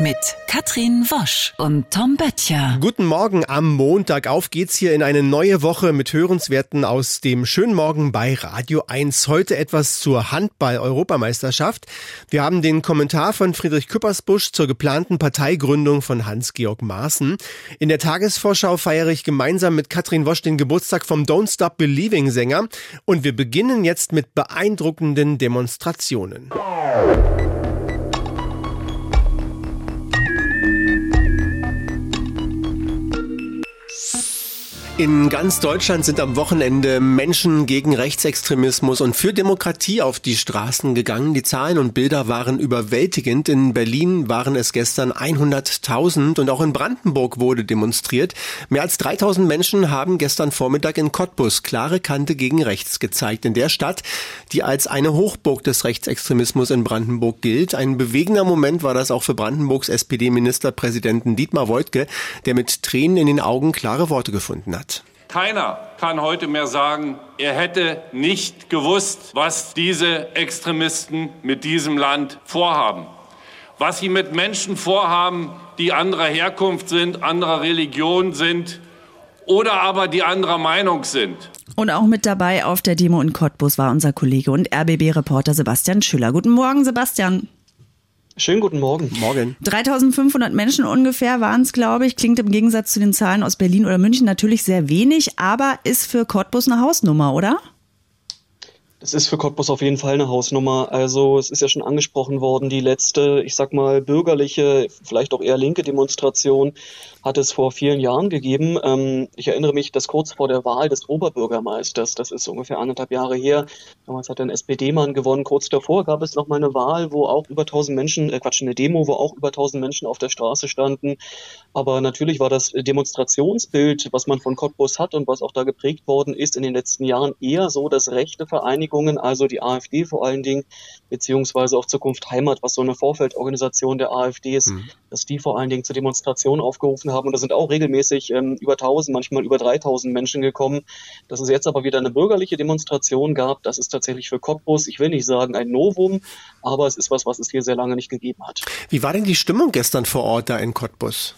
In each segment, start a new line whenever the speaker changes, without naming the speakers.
mit Katrin Wosch und Tom Böttcher.
Guten Morgen am Montag. Auf geht's hier in eine neue Woche mit Hörenswerten aus dem schönen Morgen bei Radio 1. Heute etwas zur Handball-Europameisterschaft. Wir haben den Kommentar von Friedrich Küppersbusch zur geplanten Parteigründung von Hans-Georg Maaßen. In der Tagesvorschau feiere ich gemeinsam mit Katrin Wosch den Geburtstag vom Don't Stop Believing Sänger. Und wir beginnen jetzt mit beeindruckenden Demonstrationen. In ganz Deutschland sind am Wochenende Menschen gegen Rechtsextremismus und für Demokratie auf die Straßen gegangen. Die Zahlen und Bilder waren überwältigend. In Berlin waren es gestern 100.000 und auch in Brandenburg wurde demonstriert. Mehr als 3.000 Menschen haben gestern Vormittag in Cottbus klare Kante gegen rechts gezeigt. In der Stadt, die als eine Hochburg des Rechtsextremismus in Brandenburg gilt. Ein bewegender Moment war das auch für Brandenburgs SPD-Ministerpräsidenten Dietmar Woidke, der mit Tränen in den Augen klare Worte gefunden hat.
Keiner kann heute mehr sagen, er hätte nicht gewusst, was diese Extremisten mit diesem Land vorhaben. Was sie mit Menschen vorhaben, die anderer Herkunft sind, anderer Religion sind oder aber die anderer Meinung sind.
Und auch mit dabei auf der Demo in Cottbus war unser Kollege und RBB-Reporter Sebastian Schüller. Guten Morgen, Sebastian.
Schönen guten Morgen.
Morgen.
3500 Menschen ungefähr waren es, glaube ich. Klingt im Gegensatz zu den Zahlen aus Berlin oder München natürlich sehr wenig, aber ist für Cottbus eine Hausnummer, oder?
Das ist für Cottbus auf jeden Fall eine Hausnummer. Also es ist ja schon angesprochen worden, die letzte, ich sag mal, bürgerliche, vielleicht auch eher linke Demonstration hat es vor vielen Jahren gegeben. Ähm, ich erinnere mich, dass kurz vor der Wahl des Oberbürgermeisters, das ist ungefähr anderthalb Jahre her, damals hat ein SPD-Mann gewonnen. Kurz davor gab es noch mal eine Wahl, wo auch über 1000 Menschen, äh Quatsch, eine Demo, wo auch über 1000 Menschen auf der Straße standen. Aber natürlich war das Demonstrationsbild, was man von Cottbus hat und was auch da geprägt worden ist in den letzten Jahren, eher so, dass rechte Vereinigungen, also die AfD vor allen Dingen, beziehungsweise auch Zukunft Heimat, was so eine Vorfeldorganisation der AfD ist, mhm. dass die vor allen Dingen zur Demonstration aufgerufen haben. Und da sind auch regelmäßig ähm, über 1000, manchmal über 3000 Menschen gekommen. Dass es jetzt aber wieder eine bürgerliche Demonstration gab, das ist tatsächlich für Cottbus, ich will nicht sagen ein Novum, aber es ist was, was es hier sehr lange nicht gegeben hat.
Wie war denn die Stimmung gestern vor Ort da in Cottbus?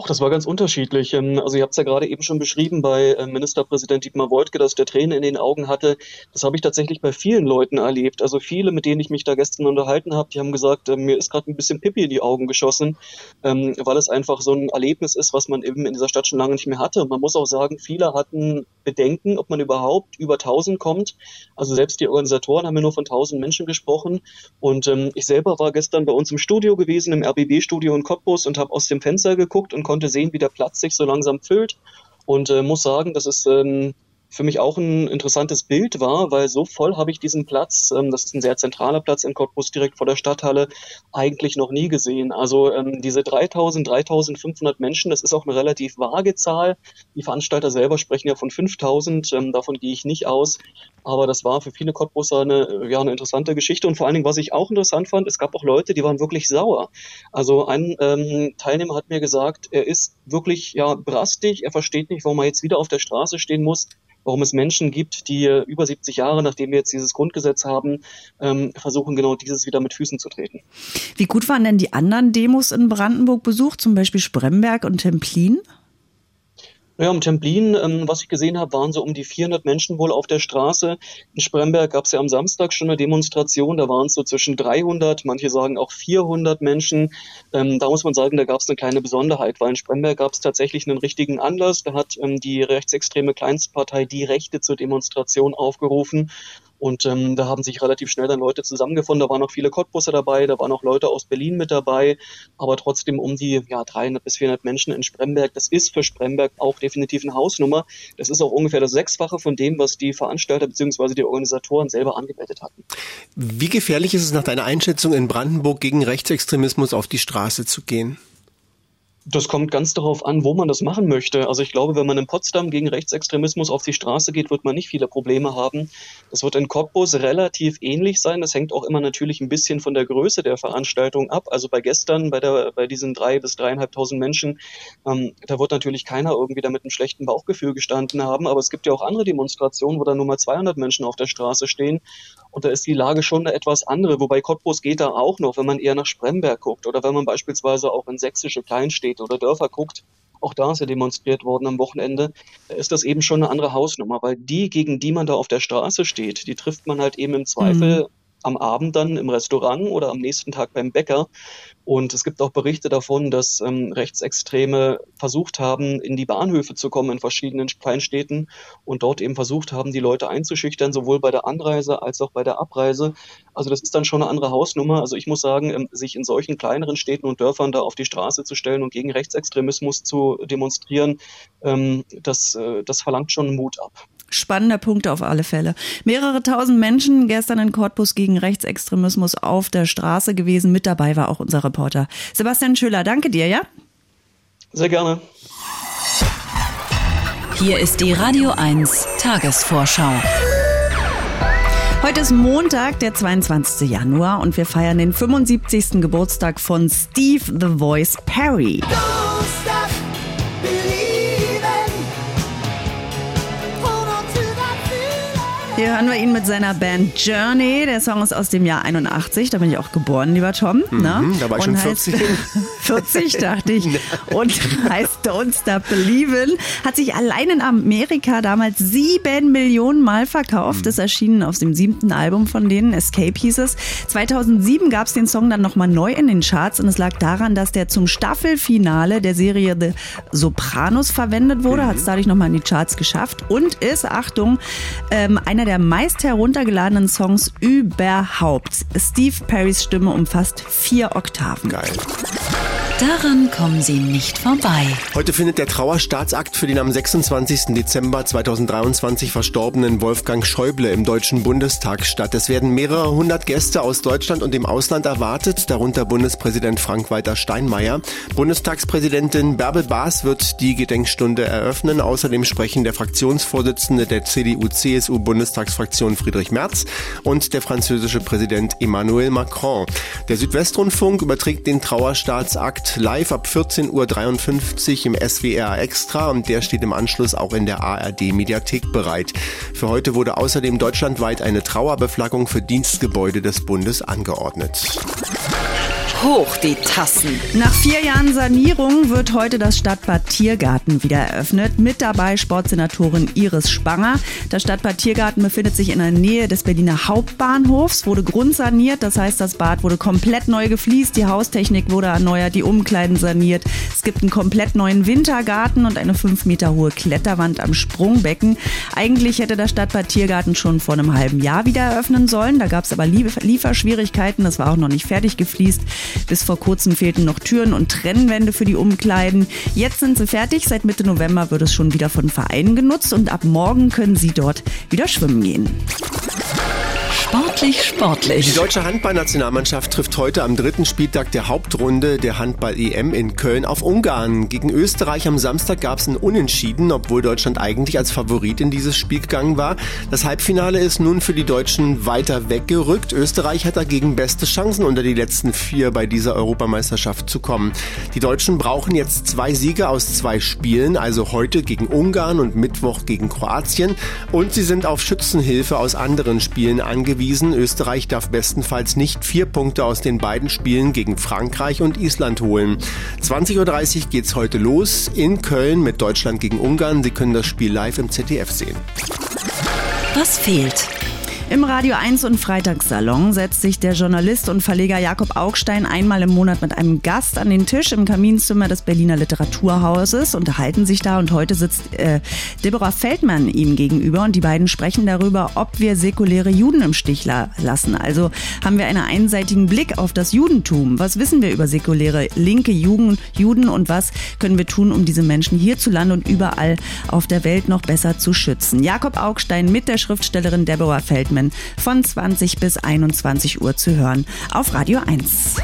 Auch das war ganz unterschiedlich. Ähm, also ihr habt es ja gerade eben schon beschrieben bei äh, Ministerpräsident Dietmar Woidke, dass der Tränen in den Augen hatte. Das habe ich tatsächlich bei vielen Leuten erlebt. Also viele, mit denen ich mich da gestern unterhalten habe, die haben gesagt, äh, mir ist gerade ein bisschen Pipi in die Augen geschossen, ähm, weil es einfach so ein Erlebnis ist, was man eben in dieser Stadt schon lange nicht mehr hatte. Und man muss auch sagen, viele hatten Bedenken, ob man überhaupt über 1000 kommt. Also selbst die Organisatoren haben ja nur von 1000 Menschen gesprochen. Und ähm, ich selber war gestern bei uns im Studio gewesen, im RBB-Studio in Cottbus und habe aus dem Fenster geguckt und konnte sehen, wie der Platz sich so langsam füllt. Und äh, muss sagen, das ist ähm, für mich auch ein interessantes Bild war, weil so voll habe ich diesen Platz, ähm, das ist ein sehr zentraler Platz in Cottbus direkt vor der Stadthalle, eigentlich noch nie gesehen. Also ähm, diese 3000, 3500 Menschen, das ist auch eine relativ vage Zahl. Die Veranstalter selber sprechen ja von 5000, ähm, davon gehe ich nicht aus. Aber das war für viele Cottbusser eine, ja, eine interessante Geschichte. Und vor allen Dingen, was ich auch interessant fand, es gab auch Leute, die waren wirklich sauer. Also ein ähm, Teilnehmer hat mir gesagt, er ist wirklich ja brastig, er versteht nicht, warum er jetzt wieder auf der Straße stehen muss warum es Menschen gibt, die über 70 Jahre, nachdem wir jetzt dieses Grundgesetz haben, ähm, versuchen genau dieses wieder mit Füßen zu treten.
Wie gut waren denn die anderen Demos in Brandenburg besucht, zum Beispiel Spremberg und Templin?
Ja, um Templin, ähm, was ich gesehen habe, waren so um die 400 Menschen wohl auf der Straße. In Spremberg gab es ja am Samstag schon eine Demonstration, da waren es so zwischen 300, manche sagen auch 400 Menschen. Ähm, da muss man sagen, da gab es eine kleine Besonderheit, weil in Spremberg gab es tatsächlich einen richtigen Anlass. Da hat ähm, die rechtsextreme Kleinstpartei die Rechte zur Demonstration aufgerufen. Und ähm, da haben sich relativ schnell dann Leute zusammengefunden. Da waren noch viele Cottbusser dabei, da waren auch Leute aus Berlin mit dabei, aber trotzdem um die ja, 300 bis 400 Menschen in Spremberg. Das ist für Spremberg auch definitiv eine Hausnummer. Das ist auch ungefähr das Sechsfache von dem, was die Veranstalter bzw. die Organisatoren selber angemeldet hatten.
Wie gefährlich ist es nach deiner Einschätzung in Brandenburg gegen Rechtsextremismus auf die Straße zu gehen?
Das kommt ganz darauf an, wo man das machen möchte. Also ich glaube, wenn man in Potsdam gegen Rechtsextremismus auf die Straße geht, wird man nicht viele Probleme haben. Das wird in Cottbus relativ ähnlich sein. Das hängt auch immer natürlich ein bisschen von der Größe der Veranstaltung ab. Also bei gestern, bei, der, bei diesen drei bis dreieinhalbtausend Menschen, ähm, da wird natürlich keiner irgendwie da mit einem schlechten Bauchgefühl gestanden haben. Aber es gibt ja auch andere Demonstrationen, wo da nur mal 200 Menschen auf der Straße stehen. Und da ist die Lage schon eine etwas andere. Wobei Cottbus geht da auch noch, wenn man eher nach Spremberg guckt oder wenn man beispielsweise auch in sächsische Kleinstädte oder Dörfer guckt. Auch da ist ja demonstriert worden am Wochenende. Ist das eben schon eine andere Hausnummer, weil die, gegen die man da auf der Straße steht, die trifft man halt eben im Zweifel mhm am Abend dann im Restaurant oder am nächsten Tag beim Bäcker. Und es gibt auch Berichte davon, dass ähm, Rechtsextreme versucht haben, in die Bahnhöfe zu kommen in verschiedenen Kleinstädten und dort eben versucht haben, die Leute einzuschüchtern, sowohl bei der Anreise als auch bei der Abreise. Also das ist dann schon eine andere Hausnummer. Also ich muss sagen, ähm, sich in solchen kleineren Städten und Dörfern da auf die Straße zu stellen und gegen Rechtsextremismus zu demonstrieren, ähm, das, äh, das verlangt schon Mut ab.
Spannender Punkt auf alle Fälle. Mehrere tausend Menschen gestern in Cottbus gegen Rechtsextremismus auf der Straße gewesen. Mit dabei war auch unser Reporter Sebastian Schüller. Danke dir, ja?
Sehr gerne.
Hier ist die Radio 1 Tagesvorschau.
Heute ist Montag, der 22. Januar und wir feiern den 75. Geburtstag von Steve The Voice Perry. Hier hören wir ihn mit seiner Band Journey. Der Song ist aus dem Jahr 81. Da bin ich auch geboren, lieber Tom.
Mhm, ne? Da war ich schon 40.
40, dachte ich. Und heißt Don't Stop Believin'. Hat sich allein in Amerika damals sieben Millionen Mal verkauft. Das erschien auf dem siebten Album von denen, Escape hieß es. 2007 gab es den Song dann nochmal neu in den Charts und es lag daran, dass der zum Staffelfinale der Serie The Sopranos verwendet wurde. Mhm. Hat es dadurch nochmal in die Charts geschafft und ist, Achtung, ähm, einer der der meist heruntergeladenen Songs überhaupt. Steve Perrys Stimme umfasst vier Oktaven.
Geil.
Daran kommen Sie nicht vorbei.
Heute findet der Trauerstaatsakt für den am 26. Dezember 2023 verstorbenen Wolfgang Schäuble im Deutschen Bundestag statt. Es werden mehrere hundert Gäste aus Deutschland und dem Ausland erwartet, darunter Bundespräsident Frank-Walter Steinmeier. Bundestagspräsidentin Bärbel Baas wird die Gedenkstunde eröffnen. Außerdem sprechen der Fraktionsvorsitzende der CDU-CSU-Bundestagsfraktion Friedrich Merz und der französische Präsident Emmanuel Macron. Der Südwestrundfunk überträgt den Trauerstaatsakt live ab 14.53 Uhr im SWR Extra und der steht im Anschluss auch in der ARD Mediathek bereit. Für heute wurde außerdem deutschlandweit eine Trauerbeflaggung für Dienstgebäude des Bundes angeordnet.
Hoch die Tassen.
Nach vier Jahren Sanierung wird heute das Stadtbad Tiergarten wieder eröffnet. Mit dabei Sportsenatorin Iris Spanger. Das Stadtbad Tiergarten befindet sich in der Nähe des Berliner Hauptbahnhofs, wurde grundsaniert. Das heißt, das Bad wurde komplett neu gefliest, die Haustechnik wurde erneuert, die Umkleiden saniert. Es gibt einen komplett neuen Wintergarten und eine fünf Meter hohe Kletterwand am Sprungbecken. Eigentlich hätte das Stadtbad Tiergarten schon vor einem halben Jahr wieder eröffnen sollen. Da gab es aber Lieferschwierigkeiten. Das war auch noch nicht fertig gefliest. Bis vor kurzem fehlten noch Türen und Trennwände für die Umkleiden. Jetzt sind sie fertig. Seit Mitte November wird es schon wieder von Vereinen genutzt und ab morgen können sie dort wieder schwimmen gehen.
Sportlich, sportlich.
Die deutsche Handballnationalmannschaft trifft heute am dritten Spieltag der Hauptrunde der Handball-EM in Köln auf Ungarn. Gegen Österreich am Samstag gab es ein Unentschieden, obwohl Deutschland eigentlich als Favorit in dieses Spiel gegangen war. Das Halbfinale ist nun für die Deutschen weiter weggerückt. Österreich hat dagegen beste Chancen, unter die letzten vier bei dieser Europameisterschaft zu kommen. Die Deutschen brauchen jetzt zwei Siege aus zwei Spielen, also heute gegen Ungarn und Mittwoch gegen Kroatien. Und sie sind auf Schützenhilfe aus anderen Spielen angewiesen bewiesen, Österreich darf bestenfalls nicht vier Punkte aus den beiden Spielen gegen Frankreich und Island holen. 20.30 Uhr geht's heute los in Köln mit Deutschland gegen Ungarn. Sie können das Spiel live im ZDF sehen.
Was fehlt?
Im Radio 1 und Freitagssalon setzt sich der Journalist und Verleger Jakob Augstein einmal im Monat mit einem Gast an den Tisch im Kaminzimmer des Berliner Literaturhauses, unterhalten sich da und heute sitzt äh, Deborah Feldmann ihm gegenüber und die beiden sprechen darüber, ob wir säkuläre Juden im Stich lassen. Also haben wir einen einseitigen Blick auf das Judentum. Was wissen wir über säkuläre linke Juden, Juden und was können wir tun, um diese Menschen hierzulande und überall auf der Welt noch besser zu schützen? Jakob Augstein mit der Schriftstellerin Deborah Feldmann Themen von 20 bis 21 Uhr zu hören auf Radio 1.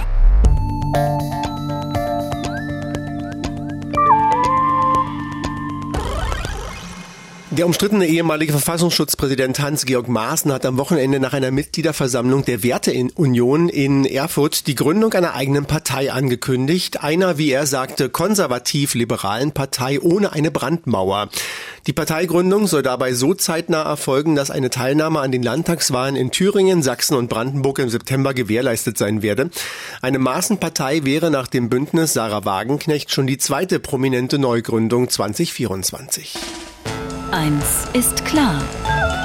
Der umstrittene ehemalige Verfassungsschutzpräsident Hans-Georg Maaßen hat am Wochenende nach einer Mitgliederversammlung der Werteunion in Erfurt die Gründung einer eigenen Partei angekündigt. Einer, wie er sagte, konservativ-liberalen Partei ohne eine Brandmauer. Die Parteigründung soll dabei so zeitnah erfolgen, dass eine Teilnahme an den Landtagswahlen in Thüringen, Sachsen und Brandenburg im September gewährleistet sein werde. Eine Maaßen-Partei wäre nach dem Bündnis Sarah Wagenknecht schon die zweite prominente Neugründung 2024.
Eins ist klar.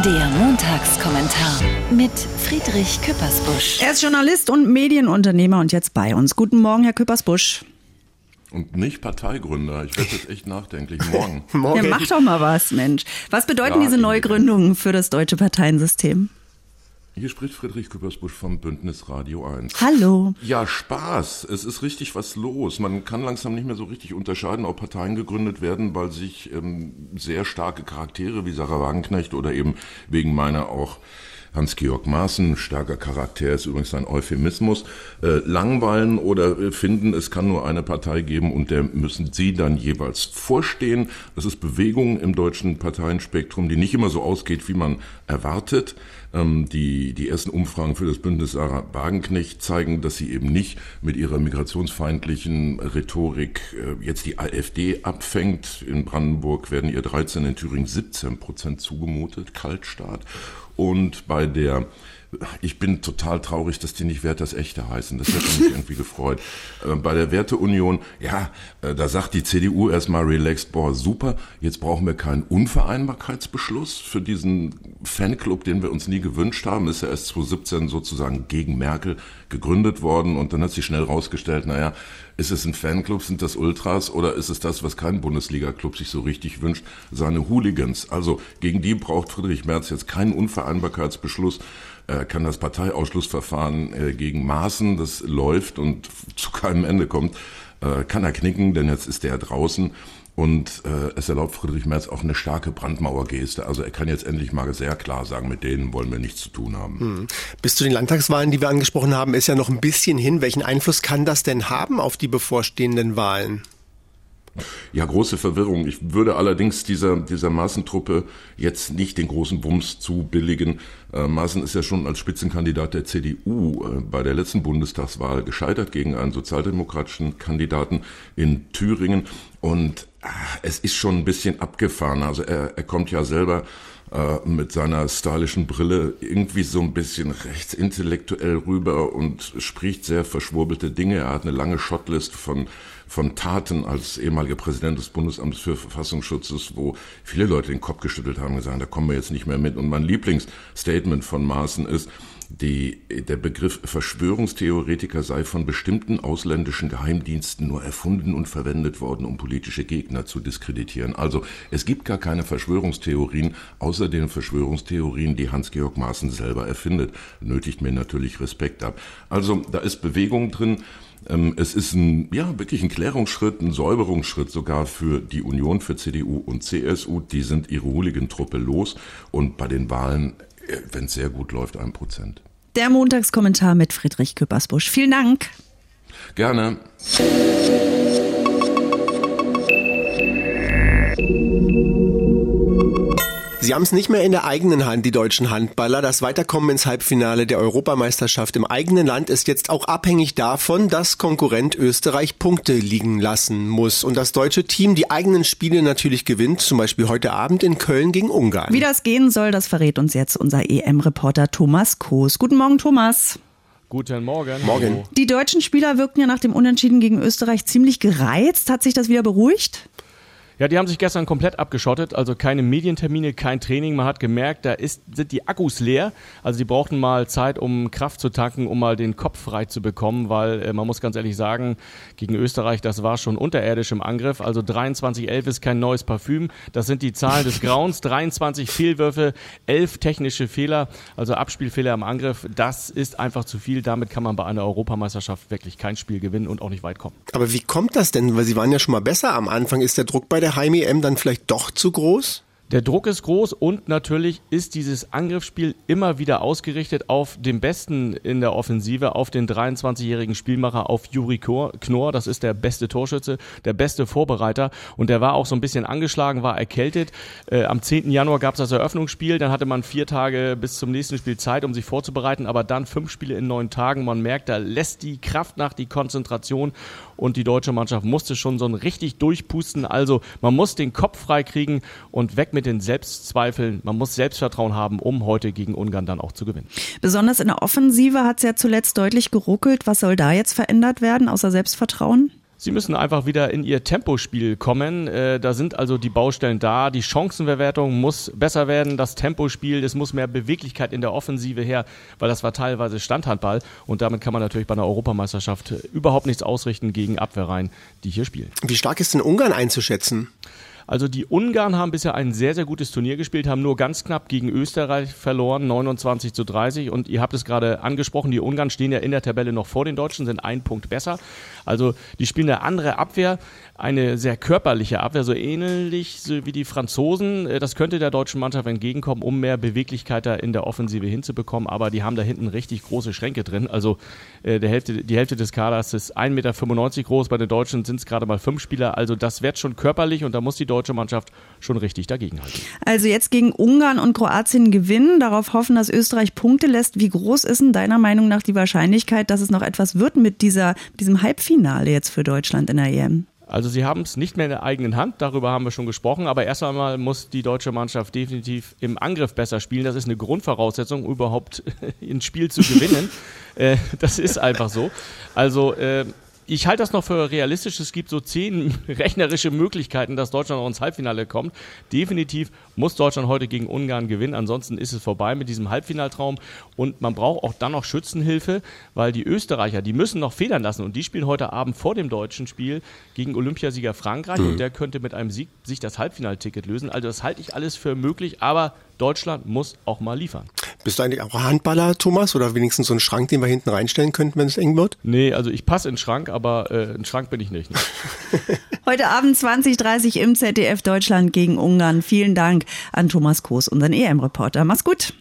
Der Montagskommentar mit Friedrich Küppersbusch.
Er ist Journalist und Medienunternehmer und jetzt bei uns. Guten Morgen, Herr Küppersbusch.
Und nicht Parteigründer. Ich werde jetzt echt nachdenklich. Morgen.
Morgen. Ja, mach doch mal was, Mensch. Was bedeuten ja, diese Neugründungen für das deutsche Parteiensystem?
Hier spricht Friedrich Küppersbusch vom Bündnis Radio 1.
Hallo.
Ja, Spaß. Es ist richtig was los. Man kann langsam nicht mehr so richtig unterscheiden, ob Parteien gegründet werden, weil sich ähm, sehr starke Charaktere wie Sarah Wagenknecht oder eben wegen meiner auch Hans-Georg Maaßen, starker Charakter ist übrigens ein Euphemismus, äh, langweilen oder äh, finden, es kann nur eine Partei geben und der müssen sie dann jeweils vorstehen. Das ist Bewegung im deutschen Parteienspektrum, die nicht immer so ausgeht, wie man erwartet. Ähm, die, die ersten Umfragen für das Bündnis Sarah Wagenknecht zeigen, dass sie eben nicht mit ihrer migrationsfeindlichen Rhetorik äh, jetzt die AfD abfängt. In Brandenburg werden ihr 13, in Thüringen 17 Prozent zugemutet, Kaltstart. Und bei der ich bin total traurig, dass die nicht Werthers Echte heißen. Das hätte mich irgendwie gefreut. Äh, bei der Werteunion, ja, äh, da sagt die CDU erstmal relaxed, boah, super, jetzt brauchen wir keinen Unvereinbarkeitsbeschluss für diesen Fanclub, den wir uns nie gewünscht haben. Ist ja erst 2017 sozusagen gegen Merkel gegründet worden und dann hat sich schnell rausgestellt, naja, ist es ein Fanclub, sind das Ultras oder ist es das, was kein Bundesliga-Club sich so richtig wünscht, seine Hooligans? Also gegen die braucht Friedrich Merz jetzt keinen Unvereinbarkeitsbeschluss kann das Parteiausschlussverfahren äh, gegen Maßen, das läuft und zu keinem Ende kommt, äh, kann er knicken, denn jetzt ist er draußen. Und äh, es erlaubt Friedrich Merz auch eine starke Brandmauergeste. Also er kann jetzt endlich mal sehr klar sagen, mit denen wollen wir nichts zu tun haben. Hm.
Bis zu den Landtagswahlen, die wir angesprochen haben, ist ja noch ein bisschen hin. Welchen Einfluss kann das denn haben auf die bevorstehenden Wahlen?
Ja, große Verwirrung. Ich würde allerdings dieser, dieser Maßentruppe jetzt nicht den großen Bums zubilligen. Äh, Maaßen ist ja schon als Spitzenkandidat der CDU äh, bei der letzten Bundestagswahl gescheitert gegen einen sozialdemokratischen Kandidaten in Thüringen. Und äh, es ist schon ein bisschen abgefahren. Also er, er kommt ja selber äh, mit seiner stylischen Brille irgendwie so ein bisschen rechtsintellektuell rüber und spricht sehr verschwurbelte Dinge. Er hat eine lange Shotlist von von Taten als ehemaliger Präsident des Bundesamts für Verfassungsschutzes, wo viele Leute den Kopf geschüttelt haben, gesagt, da kommen wir jetzt nicht mehr mit. Und mein Lieblingsstatement von Maaßen ist, die, der Begriff Verschwörungstheoretiker sei von bestimmten ausländischen Geheimdiensten nur erfunden und verwendet worden, um politische Gegner zu diskreditieren. Also es gibt gar keine Verschwörungstheorien, außer den Verschwörungstheorien, die Hans-Georg Maaßen selber erfindet. Nötigt mir natürlich Respekt ab. Also da ist Bewegung drin. Ähm, es ist ein, ja, wirklich ein Klärungsschritt, ein Säuberungsschritt sogar für die Union, für CDU und CSU. Die sind ihre Hooligan-Truppe los und bei den Wahlen, äh, wenn es sehr gut läuft, ein Prozent.
Der Montagskommentar mit Friedrich Küppersbusch. Vielen Dank.
Gerne.
Sie haben es nicht mehr in der eigenen Hand, die deutschen Handballer. Das Weiterkommen ins Halbfinale der Europameisterschaft im eigenen Land ist jetzt auch abhängig davon, dass Konkurrent Österreich Punkte liegen lassen muss. Und das deutsche Team die eigenen Spiele natürlich gewinnt, zum Beispiel heute Abend in Köln gegen Ungarn.
Wie das gehen soll, das verrät uns jetzt unser EM-Reporter Thomas Koos. Guten Morgen, Thomas.
Guten Morgen.
Morgen.
Die deutschen Spieler wirkten ja nach dem Unentschieden gegen Österreich ziemlich gereizt. Hat sich das wieder beruhigt?
Ja, die haben sich gestern komplett abgeschottet, also keine Medientermine, kein Training. Man hat gemerkt, da ist, sind die Akkus leer. Also die brauchten mal Zeit, um Kraft zu tanken, um mal den Kopf frei zu bekommen, weil äh, man muss ganz ehrlich sagen, gegen Österreich, das war schon unterirdisch im Angriff. Also 23-11 ist kein neues Parfüm. Das sind die Zahlen des Grauens. 23 Fehlwürfe, 11 technische Fehler, also Abspielfehler im Angriff. Das ist einfach zu viel. Damit kann man bei einer Europameisterschaft wirklich kein Spiel gewinnen und auch nicht weit kommen.
Aber wie kommt das denn? Weil sie waren ja schon mal besser am Anfang. Ist der Druck bei der Heim-EM dann vielleicht doch zu groß?
Der Druck ist groß und natürlich ist dieses Angriffsspiel immer wieder ausgerichtet auf den Besten in der Offensive, auf den 23-jährigen Spielmacher, auf Juri Knorr. Das ist der beste Torschütze, der beste Vorbereiter und der war auch so ein bisschen angeschlagen, war erkältet. Äh, am 10. Januar gab es das Eröffnungsspiel, dann hatte man vier Tage bis zum nächsten Spiel Zeit, um sich vorzubereiten, aber dann fünf Spiele in neun Tagen. Man merkt, da lässt die Kraft nach, die Konzentration und die deutsche Mannschaft musste schon so ein richtig durchpusten. Also man muss den Kopf frei kriegen und weg mit den Selbstzweifeln. Man muss Selbstvertrauen haben, um heute gegen Ungarn dann auch zu gewinnen.
Besonders in der Offensive hat es ja zuletzt deutlich geruckelt. Was soll da jetzt verändert werden, außer Selbstvertrauen?
Sie müssen einfach wieder in ihr Tempospiel kommen. Äh, da sind also die Baustellen da. Die Chancenverwertung muss besser werden. Das Tempospiel, es muss mehr Beweglichkeit in der Offensive her, weil das war teilweise Standhandball. Und damit kann man natürlich bei einer Europameisterschaft überhaupt nichts ausrichten gegen Abwehrreihen, die hier spielen.
Wie stark ist denn Ungarn einzuschätzen?
Also die Ungarn haben bisher ein sehr, sehr gutes Turnier gespielt, haben nur ganz knapp gegen Österreich verloren, 29 zu 30. Und ihr habt es gerade angesprochen, die Ungarn stehen ja in der Tabelle noch vor den Deutschen, sind ein Punkt besser. Also die spielen eine andere Abwehr, eine sehr körperliche Abwehr, so ähnlich wie die Franzosen. Äh, das könnte der deutschen Mannschaft entgegenkommen, um mehr Beweglichkeit da in der Offensive hinzubekommen. Aber die haben da hinten richtig große Schränke drin. Also äh, der Hälfte, die Hälfte des Kaders ist 1,95 Meter groß. Bei den Deutschen sind es gerade mal fünf Spieler. Also das wird schon körperlich und da muss die deutsche Mannschaft schon richtig dagegenhalten.
Also jetzt gegen Ungarn und Kroatien gewinnen, darauf hoffen, dass Österreich Punkte lässt. Wie groß ist denn deiner Meinung nach die Wahrscheinlichkeit, dass es noch etwas wird mit dieser, diesem Halbfinale jetzt für Deutschland in der EM?
Also sie haben es nicht mehr in der eigenen Hand, darüber haben wir schon gesprochen, aber erst einmal muss die deutsche Mannschaft definitiv im Angriff besser spielen. Das ist eine Grundvoraussetzung, überhaupt ein Spiel zu gewinnen. äh, das ist einfach so. Also äh, ich halte das noch für realistisch. Es gibt so zehn rechnerische Möglichkeiten, dass Deutschland noch ins Halbfinale kommt. Definitiv muss Deutschland heute gegen Ungarn gewinnen. Ansonsten ist es vorbei mit diesem Halbfinaltraum. Und man braucht auch dann noch Schützenhilfe, weil die Österreicher, die müssen noch federn lassen. Und die spielen heute Abend vor dem deutschen Spiel gegen Olympiasieger Frankreich. Mhm. Und der könnte mit einem Sieg sich das Halbfinalticket lösen. Also das halte ich alles für möglich. Aber Deutschland muss auch mal liefern.
Bist du eigentlich auch Handballer, Thomas? Oder wenigstens so ein Schrank, den wir hinten reinstellen könnten, wenn es eng wird?
Nee, also ich passe in den Schrank, aber äh, ein Schrank bin ich nicht. Ne?
Heute Abend 20.30 im ZDF Deutschland gegen Ungarn. Vielen Dank an Thomas Koos, unseren EM-Reporter. Mach's gut.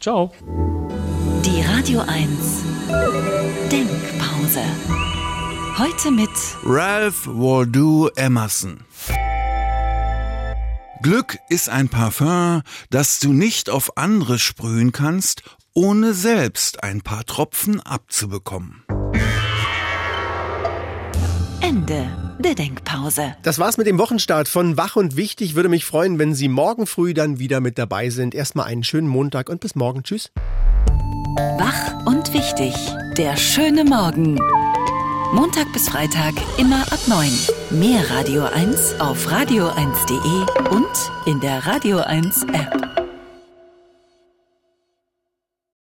Ciao.
Die Radio 1 Denkpause. Heute mit
Ralph Waldo Emerson. Glück ist ein Parfum, das du nicht auf andere sprühen kannst, ohne selbst ein paar Tropfen abzubekommen.
Ende der Denkpause.
Das war's mit dem Wochenstart von Wach und Wichtig. Würde mich freuen, wenn Sie morgen früh dann wieder mit dabei sind. Erstmal einen schönen Montag und bis morgen. Tschüss.
Wach und Wichtig. Der schöne Morgen. Montag bis Freitag immer ab 9. Mehr Radio 1 auf radio1.de und in der Radio 1 App.